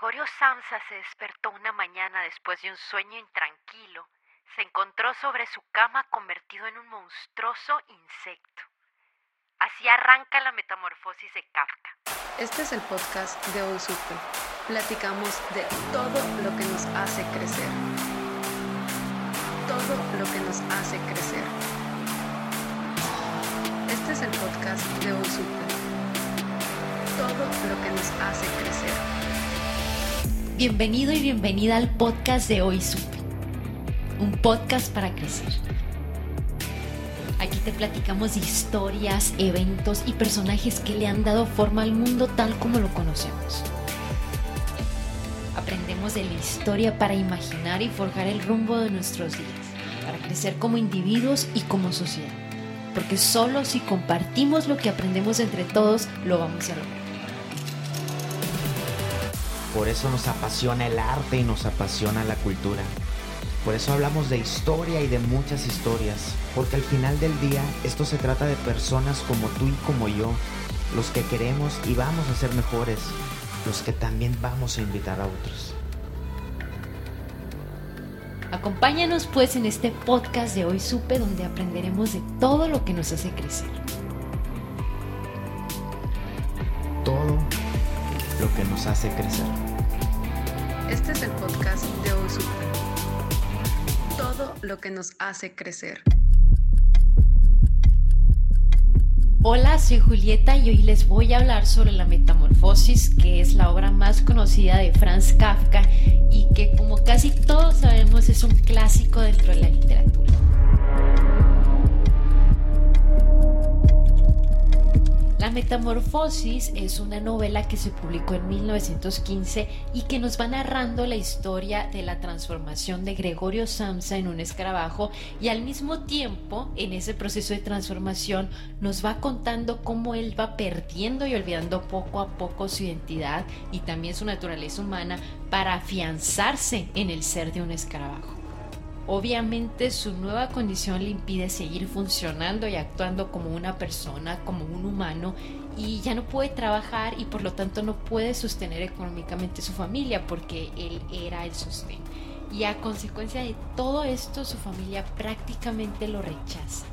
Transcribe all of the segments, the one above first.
Gregorio Samsa se despertó una mañana después de un sueño intranquilo, se encontró sobre su cama convertido en un monstruoso insecto. Así arranca la metamorfosis de Kafka. Este es el podcast de Hoy Supe. Platicamos de todo lo que nos hace crecer. Todo lo que nos hace crecer. Este es el podcast de Hoy Supe. Todo lo que nos hace crecer. Bienvenido y bienvenida al podcast de Hoy Supe. Un podcast para crecer. Aquí te platicamos historias, eventos y personajes que le han dado forma al mundo tal como lo conocemos. Aprendemos de la historia para imaginar y forjar el rumbo de nuestros días, para crecer como individuos y como sociedad. Porque solo si compartimos lo que aprendemos entre todos, lo vamos a lograr. Por eso nos apasiona el arte y nos apasiona la cultura. Por eso hablamos de historia y de muchas historias, porque al final del día esto se trata de personas como tú y como yo, los que queremos y vamos a ser mejores, los que también vamos a invitar a otros. Acompáñanos pues en este podcast de Hoy Supe donde aprenderemos de todo lo que nos hace crecer. Todo lo que nos hace crecer. Este es el podcast de Hoy Supe. Todo lo que nos hace crecer. Hola, soy Julieta y hoy les voy a hablar sobre La Metamorfosis, que es la obra más conocida de Franz Kafka y que como casi todos sabemos es un clásico dentro de la literatura. Metamorfosis es una novela que se publicó en 1915 y que nos va narrando la historia de la transformación de Gregorio Samsa en un escarabajo y al mismo tiempo en ese proceso de transformación nos va contando cómo él va perdiendo y olvidando poco a poco su identidad y también su naturaleza humana para afianzarse en el ser de un escarabajo. Obviamente su nueva condición le impide seguir funcionando y actuando como una persona, como un humano, y ya no puede trabajar y por lo tanto no puede sostener económicamente su familia porque él era el sostén. Y a consecuencia de todo esto su familia prácticamente lo rechaza.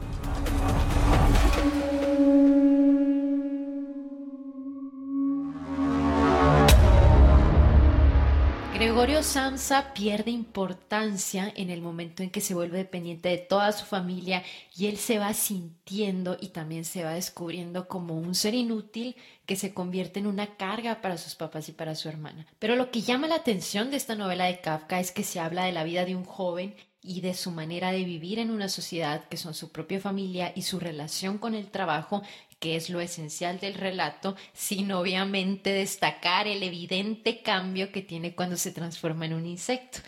Gregorio Samsa pierde importancia en el momento en que se vuelve dependiente de toda su familia y él se va sintiendo y también se va descubriendo como un ser inútil que se convierte en una carga para sus papás y para su hermana. Pero lo que llama la atención de esta novela de Kafka es que se habla de la vida de un joven y de su manera de vivir en una sociedad que son su propia familia y su relación con el trabajo que es lo esencial del relato, sin obviamente destacar el evidente cambio que tiene cuando se transforma en un insecto.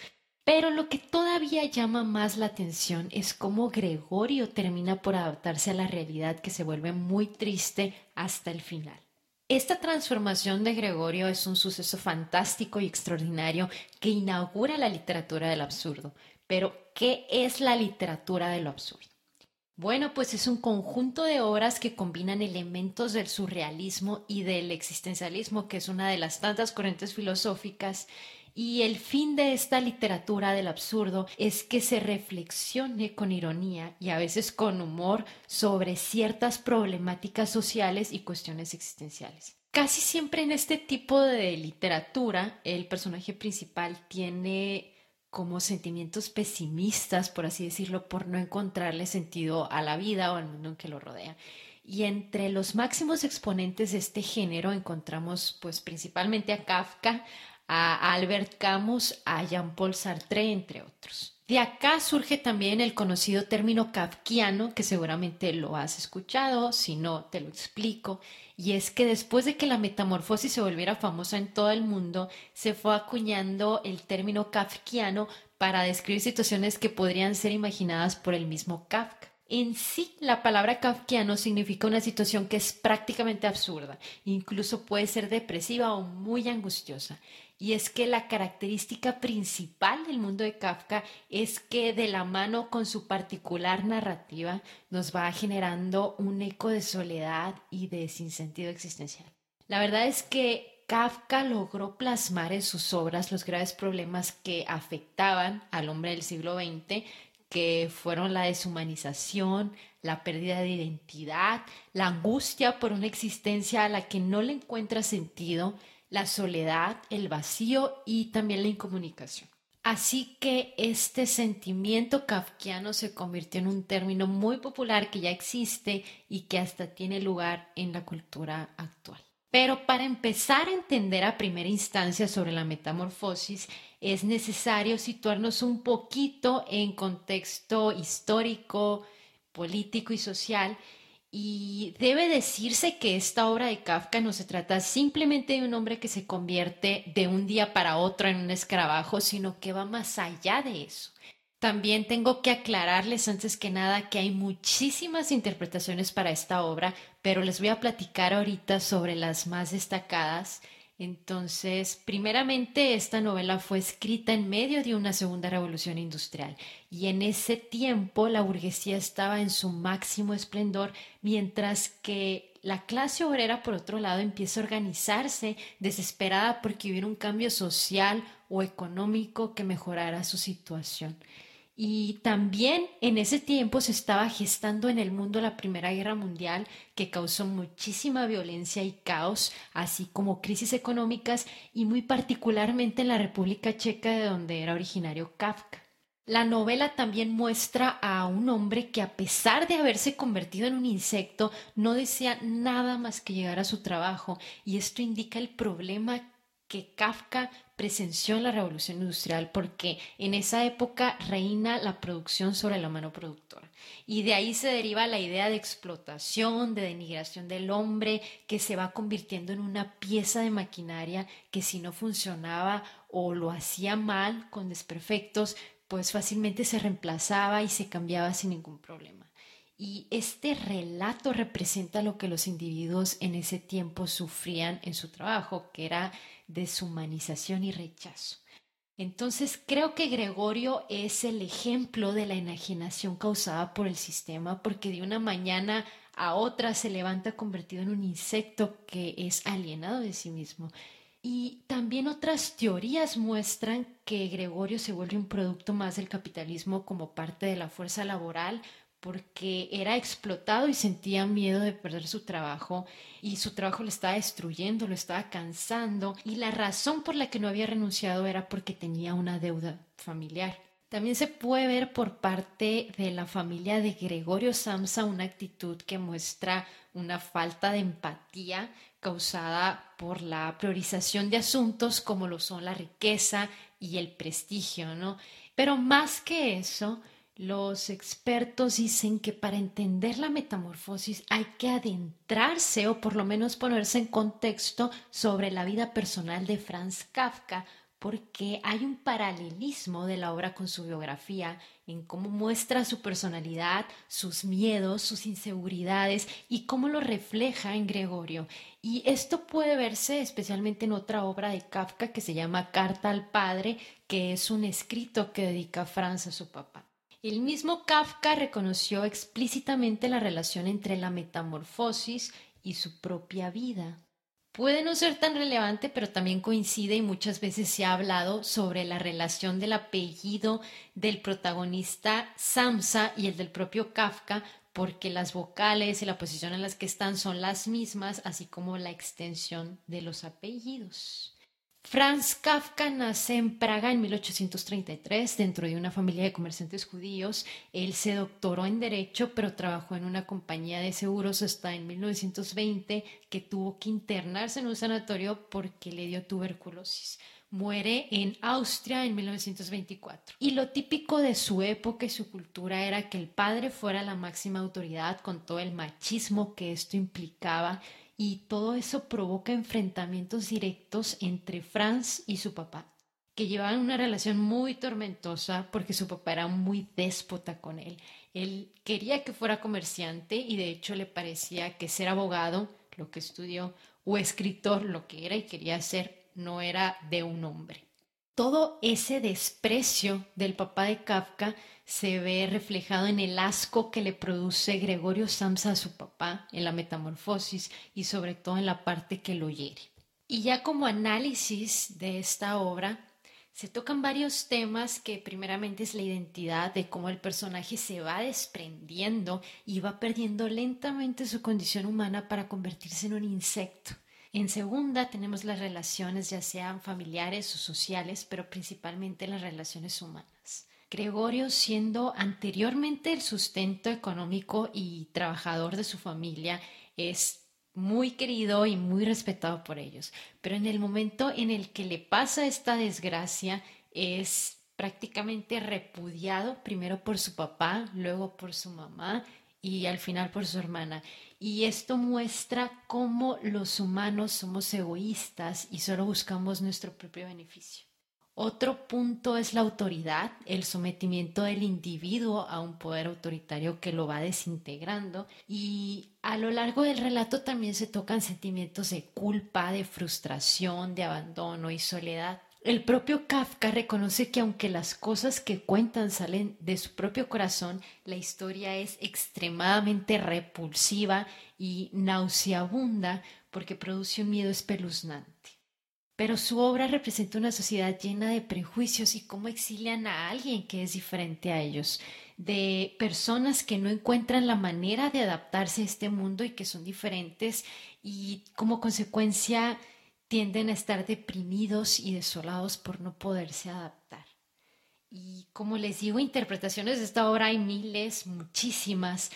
Pero lo que todavía llama más la atención es cómo Gregorio termina por adaptarse a la realidad que se vuelve muy triste hasta el final. Esta transformación de Gregorio es un suceso fantástico y extraordinario que inaugura la literatura del absurdo. Pero, ¿qué es la literatura de lo absurdo? Bueno, pues es un conjunto de obras que combinan elementos del surrealismo y del existencialismo, que es una de las tantas corrientes filosóficas, y el fin de esta literatura del absurdo es que se reflexione con ironía y a veces con humor sobre ciertas problemáticas sociales y cuestiones existenciales. Casi siempre en este tipo de literatura el personaje principal tiene como sentimientos pesimistas, por así decirlo, por no encontrarle sentido a la vida o al mundo en que lo rodea. Y entre los máximos exponentes de este género encontramos pues principalmente a Kafka, a Albert Camus, a Jean-Paul Sartre, entre otros. De acá surge también el conocido término kafkiano, que seguramente lo has escuchado, si no te lo explico, y es que después de que la metamorfosis se volviera famosa en todo el mundo, se fue acuñando el término kafkiano para describir situaciones que podrían ser imaginadas por el mismo Kafka. En sí, la palabra kafkiano significa una situación que es prácticamente absurda, incluso puede ser depresiva o muy angustiosa. Y es que la característica principal del mundo de Kafka es que de la mano con su particular narrativa nos va generando un eco de soledad y de sinsentido existencial. La verdad es que Kafka logró plasmar en sus obras los graves problemas que afectaban al hombre del siglo XX, que fueron la deshumanización, la pérdida de identidad, la angustia por una existencia a la que no le encuentra sentido, la soledad, el vacío y también la incomunicación. Así que este sentimiento kafkiano se convirtió en un término muy popular que ya existe y que hasta tiene lugar en la cultura actual. Pero para empezar a entender a primera instancia sobre la metamorfosis, es necesario situarnos un poquito en contexto histórico, político y social y debe decirse que esta obra de Kafka no se trata simplemente de un hombre que se convierte de un día para otro en un escarabajo, sino que va más allá de eso. También tengo que aclararles antes que nada que hay muchísimas interpretaciones para esta obra, pero les voy a platicar ahorita sobre las más destacadas entonces, primeramente, esta novela fue escrita en medio de una segunda revolución industrial y en ese tiempo la burguesía estaba en su máximo esplendor, mientras que la clase obrera, por otro lado, empieza a organizarse desesperada porque hubiera un cambio social o económico que mejorara su situación. Y también en ese tiempo se estaba gestando en el mundo la Primera Guerra Mundial que causó muchísima violencia y caos, así como crisis económicas y muy particularmente en la República Checa de donde era originario Kafka. La novela también muestra a un hombre que a pesar de haberse convertido en un insecto no desea nada más que llegar a su trabajo y esto indica el problema que Kafka presenció en la revolución industrial porque en esa época reina la producción sobre la mano productora y de ahí se deriva la idea de explotación, de denigración del hombre que se va convirtiendo en una pieza de maquinaria que si no funcionaba o lo hacía mal con desperfectos pues fácilmente se reemplazaba y se cambiaba sin ningún problema. Y este relato representa lo que los individuos en ese tiempo sufrían en su trabajo, que era deshumanización y rechazo. Entonces creo que Gregorio es el ejemplo de la enajenación causada por el sistema, porque de una mañana a otra se levanta convertido en un insecto que es alienado de sí mismo. Y también otras teorías muestran que Gregorio se vuelve un producto más del capitalismo como parte de la fuerza laboral, porque era explotado y sentía miedo de perder su trabajo y su trabajo lo estaba destruyendo, lo estaba cansando y la razón por la que no había renunciado era porque tenía una deuda familiar. También se puede ver por parte de la familia de Gregorio Samsa una actitud que muestra una falta de empatía causada por la priorización de asuntos como lo son la riqueza y el prestigio, ¿no? Pero más que eso, los expertos dicen que para entender la metamorfosis hay que adentrarse o por lo menos ponerse en contexto sobre la vida personal de Franz Kafka, porque hay un paralelismo de la obra con su biografía en cómo muestra su personalidad, sus miedos, sus inseguridades y cómo lo refleja en Gregorio. Y esto puede verse especialmente en otra obra de Kafka que se llama Carta al Padre, que es un escrito que dedica Franz a su papá. El mismo Kafka reconoció explícitamente la relación entre la metamorfosis y su propia vida. Puede no ser tan relevante, pero también coincide y muchas veces se ha hablado sobre la relación del apellido del protagonista Samsa y el del propio Kafka, porque las vocales y la posición en las que están son las mismas, así como la extensión de los apellidos. Franz Kafka nace en Praga en 1833 dentro de una familia de comerciantes judíos. Él se doctoró en Derecho, pero trabajó en una compañía de seguros hasta en 1920 que tuvo que internarse en un sanatorio porque le dio tuberculosis. Muere en Austria en 1924. Y lo típico de su época y su cultura era que el padre fuera la máxima autoridad con todo el machismo que esto implicaba y todo eso provoca enfrentamientos directos entre Franz y su papá, que llevaban una relación muy tormentosa porque su papá era muy déspota con él. Él quería que fuera comerciante y de hecho le parecía que ser abogado, lo que estudió, o escritor, lo que era y quería ser, no era de un hombre. Todo ese desprecio del papá de Kafka se ve reflejado en el asco que le produce Gregorio Samsa a su papá en la metamorfosis y sobre todo en la parte que lo hiere. Y ya como análisis de esta obra, se tocan varios temas que primeramente es la identidad de cómo el personaje se va desprendiendo y va perdiendo lentamente su condición humana para convertirse en un insecto. En segunda tenemos las relaciones ya sean familiares o sociales, pero principalmente las relaciones humanas. Gregorio, siendo anteriormente el sustento económico y trabajador de su familia, es muy querido y muy respetado por ellos. Pero en el momento en el que le pasa esta desgracia, es prácticamente repudiado primero por su papá, luego por su mamá y al final por su hermana. Y esto muestra cómo los humanos somos egoístas y solo buscamos nuestro propio beneficio. Otro punto es la autoridad, el sometimiento del individuo a un poder autoritario que lo va desintegrando y a lo largo del relato también se tocan sentimientos de culpa, de frustración, de abandono y soledad. El propio Kafka reconoce que aunque las cosas que cuentan salen de su propio corazón, la historia es extremadamente repulsiva y nauseabunda porque produce un miedo espeluznante. Pero su obra representa una sociedad llena de prejuicios y cómo exilian a alguien que es diferente a ellos, de personas que no encuentran la manera de adaptarse a este mundo y que son diferentes y como consecuencia tienden a estar deprimidos y desolados por no poderse adaptar. Y como les digo, interpretaciones de esta obra hay miles, muchísimas,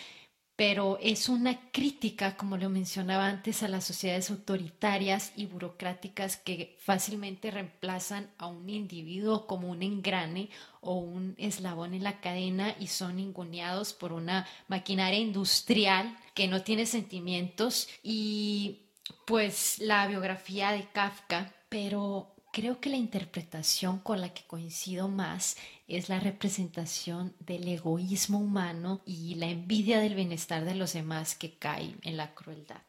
pero es una crítica, como lo mencionaba antes, a las sociedades autoritarias y burocráticas que fácilmente reemplazan a un individuo como un engrane o un eslabón en la cadena y son inguneados por una maquinaria industrial que no tiene sentimientos y pues la biografía de Kafka, pero Creo que la interpretación con la que coincido más es la representación del egoísmo humano y la envidia del bienestar de los demás que cae en la crueldad.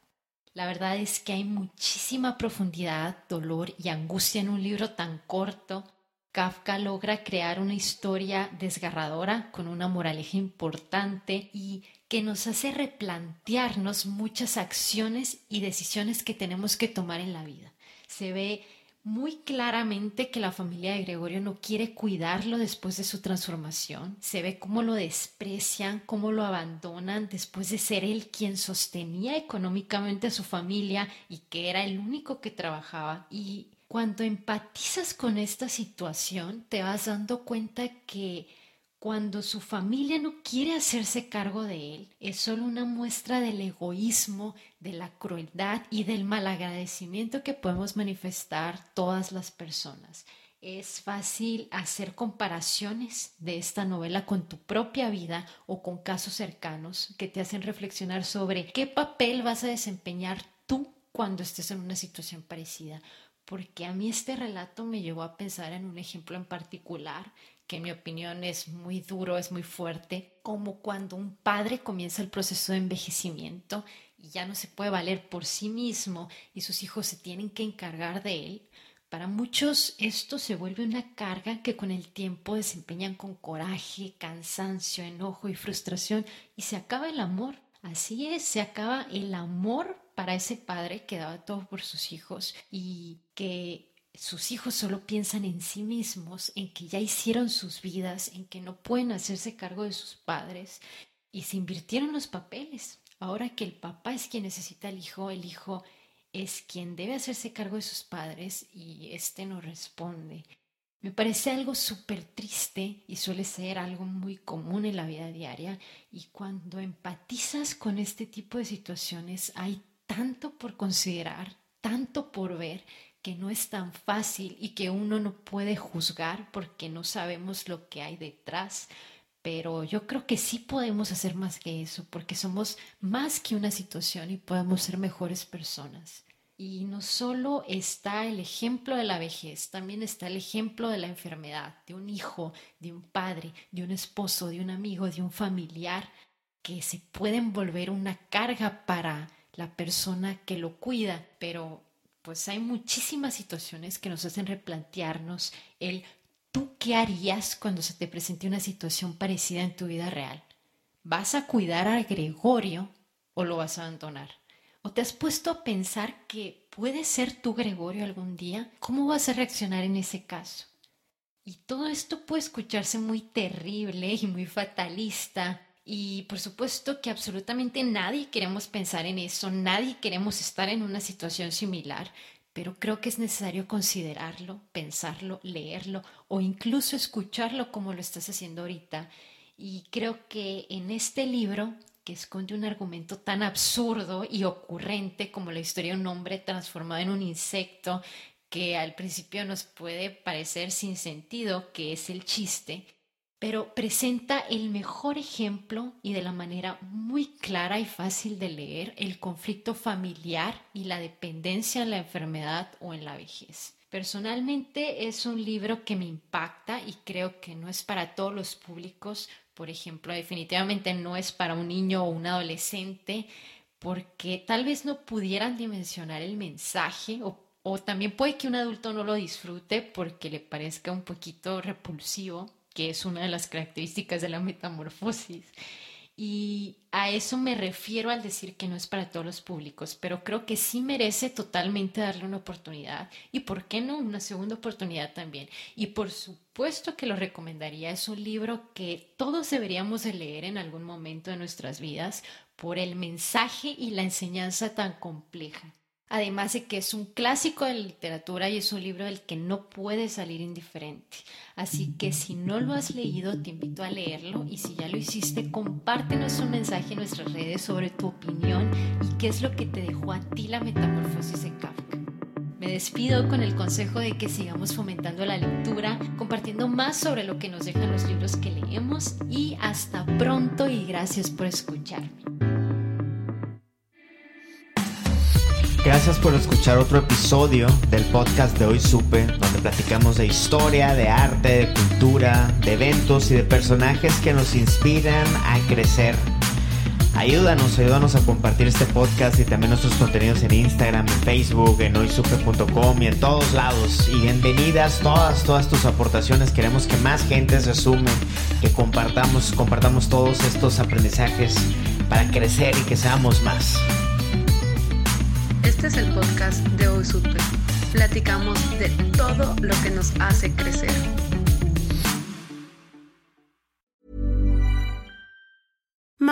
La verdad es que hay muchísima profundidad, dolor y angustia en un libro tan corto. Kafka logra crear una historia desgarradora con una moraleja importante y que nos hace replantearnos muchas acciones y decisiones que tenemos que tomar en la vida. Se ve muy claramente que la familia de Gregorio no quiere cuidarlo después de su transformación. Se ve cómo lo desprecian, cómo lo abandonan después de ser él quien sostenía económicamente a su familia y que era el único que trabajaba. Y cuando empatizas con esta situación, te vas dando cuenta que cuando su familia no quiere hacerse cargo de él, es solo una muestra del egoísmo, de la crueldad y del malagradecimiento que podemos manifestar todas las personas. Es fácil hacer comparaciones de esta novela con tu propia vida o con casos cercanos que te hacen reflexionar sobre qué papel vas a desempeñar tú cuando estés en una situación parecida. Porque a mí este relato me llevó a pensar en un ejemplo en particular que en mi opinión es muy duro, es muy fuerte, como cuando un padre comienza el proceso de envejecimiento y ya no se puede valer por sí mismo y sus hijos se tienen que encargar de él. Para muchos esto se vuelve una carga que con el tiempo desempeñan con coraje, cansancio, enojo y frustración y se acaba el amor. Así es, se acaba el amor para ese padre que daba todo por sus hijos y que sus hijos solo piensan en sí mismos, en que ya hicieron sus vidas, en que no pueden hacerse cargo de sus padres y se invirtieron los papeles. Ahora que el papá es quien necesita al hijo, el hijo es quien debe hacerse cargo de sus padres y éste no responde. Me parece algo súper triste y suele ser algo muy común en la vida diaria y cuando empatizas con este tipo de situaciones hay tanto por considerar, tanto por ver que no es tan fácil y que uno no puede juzgar porque no sabemos lo que hay detrás. Pero yo creo que sí podemos hacer más que eso porque somos más que una situación y podemos ser mejores personas. Y no solo está el ejemplo de la vejez, también está el ejemplo de la enfermedad, de un hijo, de un padre, de un esposo, de un amigo, de un familiar, que se pueden volver una carga para la persona que lo cuida, pero pues hay muchísimas situaciones que nos hacen replantearnos el tú qué harías cuando se te presente una situación parecida en tu vida real. ¿Vas a cuidar a Gregorio o lo vas a abandonar? ¿O te has puesto a pensar que puede ser tú Gregorio algún día? ¿Cómo vas a reaccionar en ese caso? Y todo esto puede escucharse muy terrible y muy fatalista. Y por supuesto que absolutamente nadie queremos pensar en eso, nadie queremos estar en una situación similar, pero creo que es necesario considerarlo, pensarlo, leerlo o incluso escucharlo como lo estás haciendo ahorita. Y creo que en este libro que esconde un argumento tan absurdo y ocurrente como la historia de un hombre transformado en un insecto que al principio nos puede parecer sin sentido, que es el chiste, pero presenta el mejor ejemplo y de la manera muy clara y fácil de leer el conflicto familiar y la dependencia en la enfermedad o en la vejez. Personalmente es un libro que me impacta y creo que no es para todos los públicos por ejemplo, definitivamente no es para un niño o un adolescente porque tal vez no pudieran dimensionar el mensaje o, también puede que un adulto no lo disfrute porque le parezca un poquito repulsivo, que es una de las características de la metamorfosis. Y a eso me refiero al decir que no es para todos los públicos, pero creo que sí merece totalmente darle una oportunidad y, ¿por qué no?, una segunda oportunidad también. Y por supuesto que lo recomendaría, es un libro que todos deberíamos de leer en algún momento de nuestras vidas por el mensaje y la enseñanza tan compleja. Además de que es un clásico de la literatura y es un libro del que no puedes salir indiferente. Así que si no lo has leído, te invito a leerlo y si ya lo hiciste, compártenos un mensaje en nuestras redes sobre tu opinión y qué es lo que te dejó a ti la metamorfosis de Kafka. Me despido con el consejo de que sigamos fomentando la lectura, compartiendo más sobre lo que nos dejan los libros que leemos y hasta pronto y gracias por escucharme. Gracias por escuchar otro episodio del podcast de Hoy Supe, donde platicamos de historia, de arte, de cultura, de eventos y de personajes que nos inspiran a crecer. Ayúdanos, ayúdanos a compartir este podcast y también nuestros contenidos en Instagram, en Facebook, en hoysupe.com y en todos lados. Y bienvenidas todas, todas tus aportaciones. Queremos que más gente se sume, que compartamos, compartamos todos estos aprendizajes para crecer y que seamos más. Este es el podcast de Hoy Supe. Platicamos de todo lo que nos hace crecer.